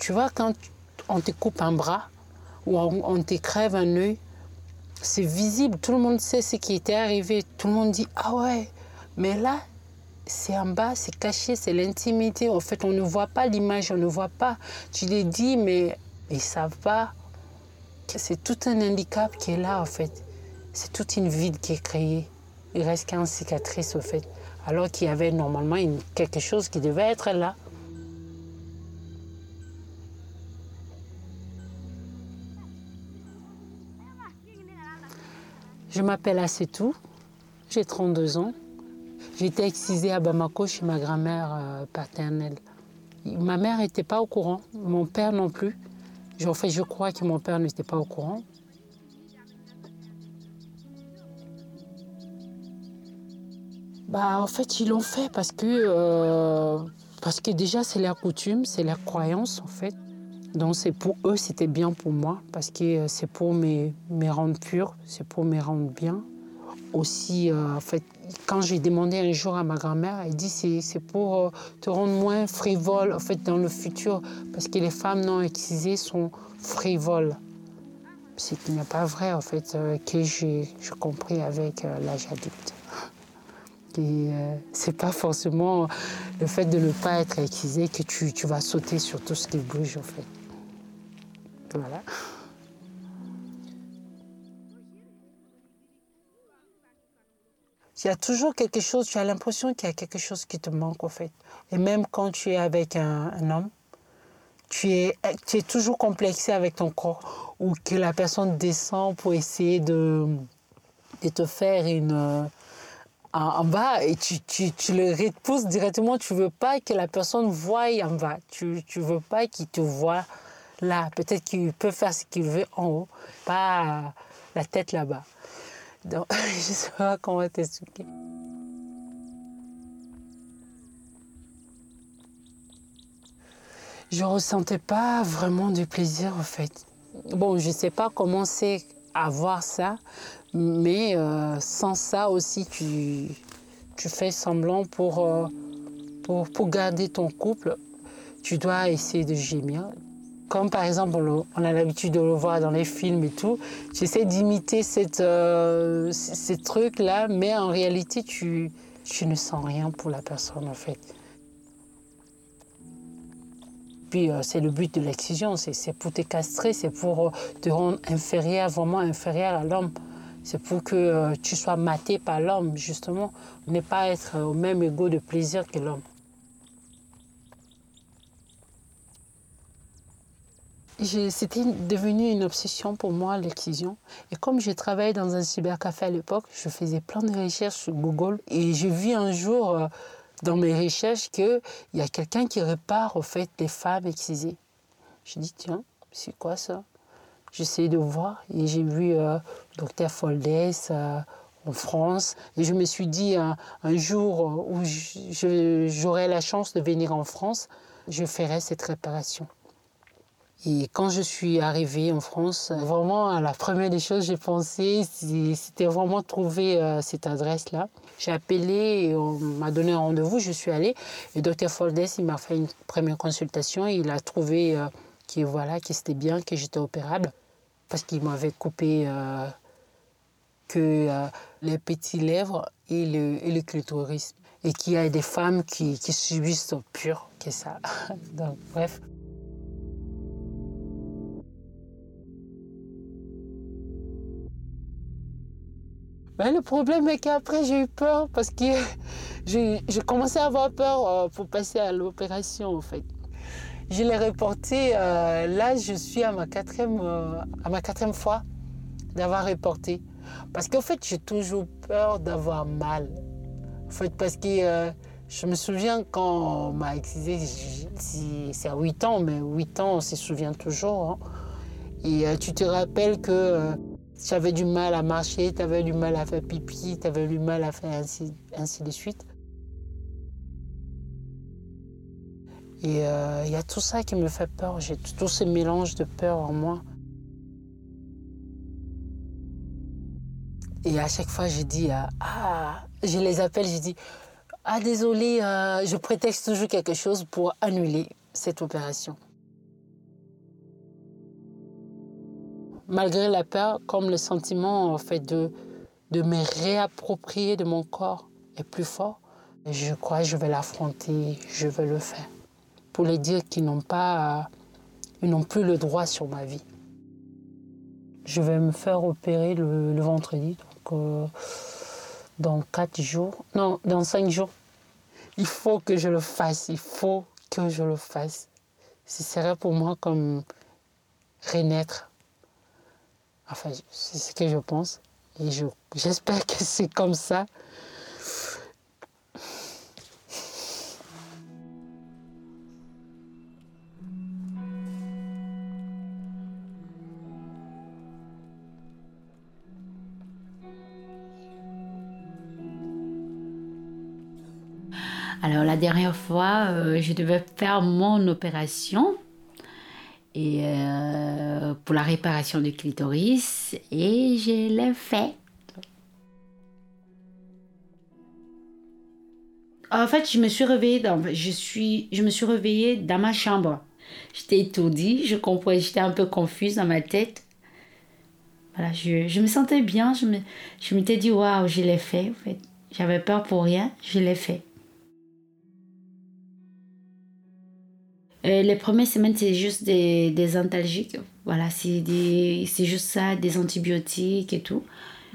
Tu vois, quand on te coupe un bras ou on, te crève un œil, c'est visible, tout le monde sait ce qui était arrivé, tout le monde dit ah ouais, mais là c'est en bas, c'est caché, c'est l'intimité. En fait, on ne voit pas l'image, on ne voit pas. Tu les dis, mais ils savent pas. C'est tout un handicap qui est là, en fait. C'est toute une vide qui est créée. Il reste qu'une cicatrice, au fait. Alors qu'il y avait normalement quelque chose qui devait être là. Je m'appelle Assetou, j'ai 32 ans. J'étais excisée à Bamako chez ma grand-mère euh, paternelle. Ma mère n'était pas au courant, mon père non plus. En fait, je crois que mon père n'était pas au courant. Bah, en fait, ils l'ont fait parce que, euh, parce que déjà, c'est leur coutume, c'est leur croyance, en fait. Donc, c'est pour eux, c'était bien pour moi parce que euh, c'est pour me, me rendre pure, c'est pour me rendre bien. Aussi, euh, en fait, quand j'ai demandé un jour à ma grand-mère, elle dit c'est, c'est pour euh, te rendre moins frivole en fait dans le futur parce que les femmes non excisées sont frivoles. Ce qui n'est pas vrai en fait que j'ai, j'ai compris avec l'âge adulte. Et c'est pas forcément le fait de ne pas être excisé que tu, tu vas sauter sur tout ce qui bouge en fait. Il y a toujours quelque chose, tu as l'impression qu'il y a quelque chose qui te manque en fait. Et même quand tu es avec un, homme, tu es, tu es toujours complexé avec ton corps ou que la personne descend pour essayer de, de te faire une euh, en, en bas et tu, tu, tu le repousses directement. Tu veux pas que la personne voie en bas. Tu, tu veux pas qu'il te voie là. Peut-être qu'il peut faire ce qu'il veut en haut, pas la tête là-bas. Donc, je sais pas comment t'expliquer. Je ressentais pas vraiment du plaisir en fait. Bon, je sais pas comment c'est avoir ça, mais euh, sans ça aussi, tu, tu fais semblant pour, euh, pour, pour garder ton couple. Tu dois essayer de gémir. Comme par exemple, on, a l'habitude de le voir dans les films et tout, j'essaie d'imiter cette, euh, ces trucs-là, mais en réalité, tu, ne sens rien pour la personne en fait. Puis euh, c'est le but de l'excision, c'est pour te castrer, c'est pour euh, te rendre inférieur, vraiment inférieur à l'homme. C'est pour que tu sois maté par l'homme, justement, ne pas être au même ego de plaisir que l'homme. C'était devenu une obsession pour moi, l'excision. Et comme je travaillais dans un cybercafé à l'époque, je faisais plein de recherches sur Google. Et j'ai vu un jour euh, dans mes recherches qu'il y a quelqu'un qui répare au fait les femmes excisées. J'ai dit, tiens, c'est quoi ça? Essayé de voir et j'ai vu euh, docteur Foldes euh, en France. Et je me suis dit, un, un jour euh, où j'aurai la chance de venir en France, je ferai cette réparation. Et quand je suis arrivée en France, vraiment, la première des choses que j'ai pensé, c'était vraiment trouver euh, cette adresse-là. J'ai appelé et on m'a donné un rendez-vous, je suis allée. Et Dr Foldes, il m'a fait une première consultation il a trouvé euh, que, voilà, que c'était bien, que j'étais opérable. Parce qu'il m'avait coupé euh, que les petits lèvres et le, et le clitoris. Et qu'il y a des femmes qui, qui subissent pur que ça. Donc, bref. Ben, le problème est qu'après j'ai eu peur parce que j'ai commencé à avoir peur euh, pour passer à l'opération en fait. Je l'ai reporté, euh, là je suis à ma quatrième, euh, à ma quatrième fois d'avoir reporté. Parce qu'en fait j'ai toujours peur d'avoir mal. En fait parce que je me souviens quand on m'a excisé, c'est à 8 ans, mais 8 ans on se souvient toujours. hein. Et tu te rappelles que tu avais du mal à marcher, tu avais du mal à faire pipi, tu avais du mal à faire ainsi, ainsi de suite. Et euh, il y a tout ça qui me fait peur, j'ai tout ce mélange de peur en moi. Et à chaque fois, je dis, ah, je les appelle, je dis, ah désolé, euh, je prétexte toujours quelque chose pour annuler cette opération. Malgré la peur, comme le sentiment en fait de, me réapproprier de mon corps est plus fort, je crois que je vais l'affronter, je vais le faire. Pour les dire qu'ils n'ont pas, ils n'ont plus le droit sur ma vie. Je vais me faire opérer le, vendredi, donc euh, dans quatre jours, non, dans cinq jours. Il faut que je le fasse, il faut que je le fasse. Ce serait pour moi comme renaître. Enfin, c'est ce que je pense. Et j'espère que c'est comme ça. Alors la dernière fois, euh, je devais faire mon opération et euh, pour la réparation du clitoris et je l'ai fait. En fait, je me suis réveillée dans, je suis, je me suis réveillée dans ma chambre. J'étais étourdie, je comprenais, j'étais un peu confuse dans ma tête. Voilà, je, je me sentais bien, je me, je m'étais dit waouh, je l'ai fait. En fait, j'avais peur pour rien, je l'ai fait. Euh, les premières semaines, c'est juste des, des antalgiques. Voilà, c'est juste ça, des antibiotiques et tout.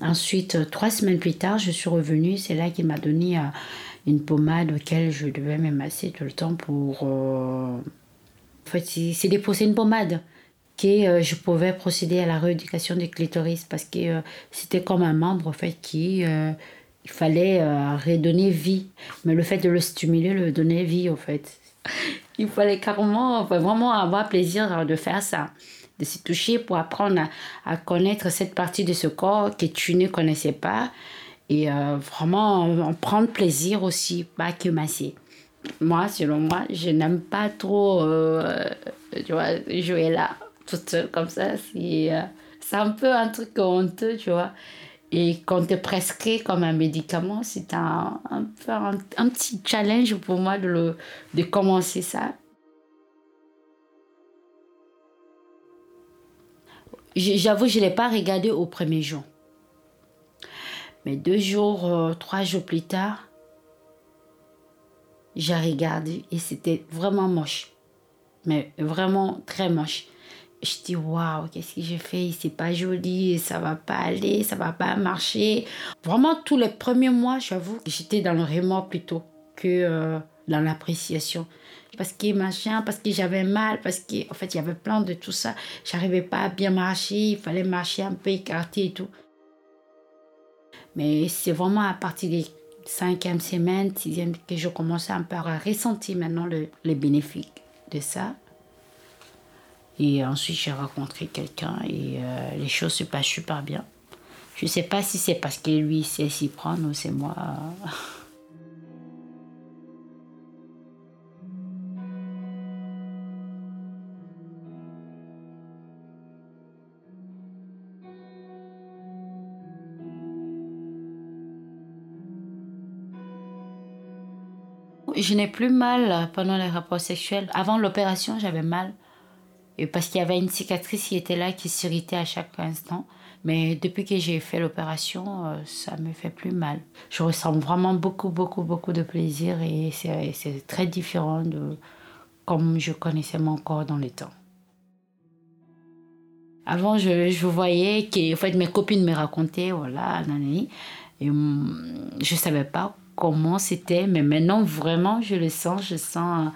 Ensuite, euh, trois semaines plus tard, je suis revenue. C'est là qu'il m'a donné euh, une pommade auquel je devais me masser tout le temps pour. En fait, c'est déposer une pommade que je pouvais procéder à la rééducation du clitoris parce que c'était comme un membre en fait qui il fallait redonner vie. Mais le fait de le stimuler, le donner vie en fait il fallait carrément, vraiment avoir plaisir de faire ça, de s'y toucher pour apprendre à, connaître cette partie de ce corps que tu ne connaissais pas et euh, vraiment en prendre plaisir aussi, pas que masser. Moi, selon moi, je n'aime pas trop euh, tu vois, jouer là, toute seule comme ça. C'est euh, un peu un truc honteux, tu vois. Et quand tu prescrit comme un médicament, c'est un, un, un, petit challenge pour moi de, le, de commencer ça. J'avoue, je ne l'ai pas regardé au premier jour. Mais deux jours, euh, trois jours plus tard, j'ai regardé et c'était vraiment moche. Mais vraiment très moche je dis waouh, qu'est-ce que j'ai fait? C'est pas joli, ça va pas aller, ça va pas marcher. Vraiment, tous les premiers mois, j'avoue, j'étais dans le remords plutôt que euh, dans l'appréciation. Parce que machin, parce que j'avais mal, parce qu'en en fait, il y avait plein de tout ça. J'arrivais pas à bien marcher, il fallait marcher un peu écarté et tout. Mais c'est vraiment à partir des cinquième semaine, sixième, que je commençais un peu à ressentir maintenant le, les bénéfices de ça. Et ensuite, j'ai rencontré quelqu'un et euh, les choses se passent super bien. Je ne sais pas si c'est parce que lui sait s'y prendre ou c'est moi. Je n'ai plus mal pendant les rapports sexuels. Avant l'opération, j'avais mal. Parce qu'il y avait une cicatrice qui était là, qui s'irritait à chaque instant. Mais depuis que j'ai fait l'opération, euh, ça me fait plus mal. Je ressens vraiment beaucoup, beaucoup, beaucoup de plaisir et c'est très différent de comme je connaissais mon corps dans les temps. Avant, je, je voyais que en fait, mes copines me racontaient, voilà, nanani, et hum, je ne savais pas comment c'était, mais maintenant, vraiment, je le sens, je sens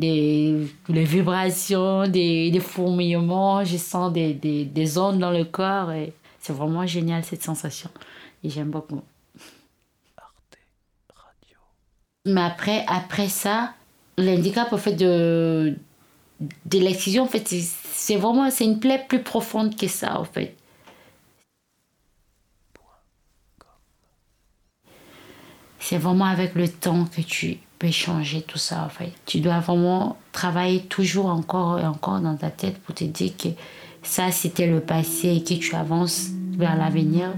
des, des vibrations, des, des fourmillements, je sens des, des, des ondes dans le corps et c'est vraiment génial cette sensation et j'aime beaucoup. Mais après, après ça, l'handicap en fait de, de l'excision, en fait, c'est vraiment c'est une plaie plus profonde que ça en fait. C'est vraiment avec le temps que tu peut changer tout ça en fait. Tu dois vraiment travailler toujours encore et encore dans ta tête pour te dire que ça c'était le passé et que tu avances vers l'avenir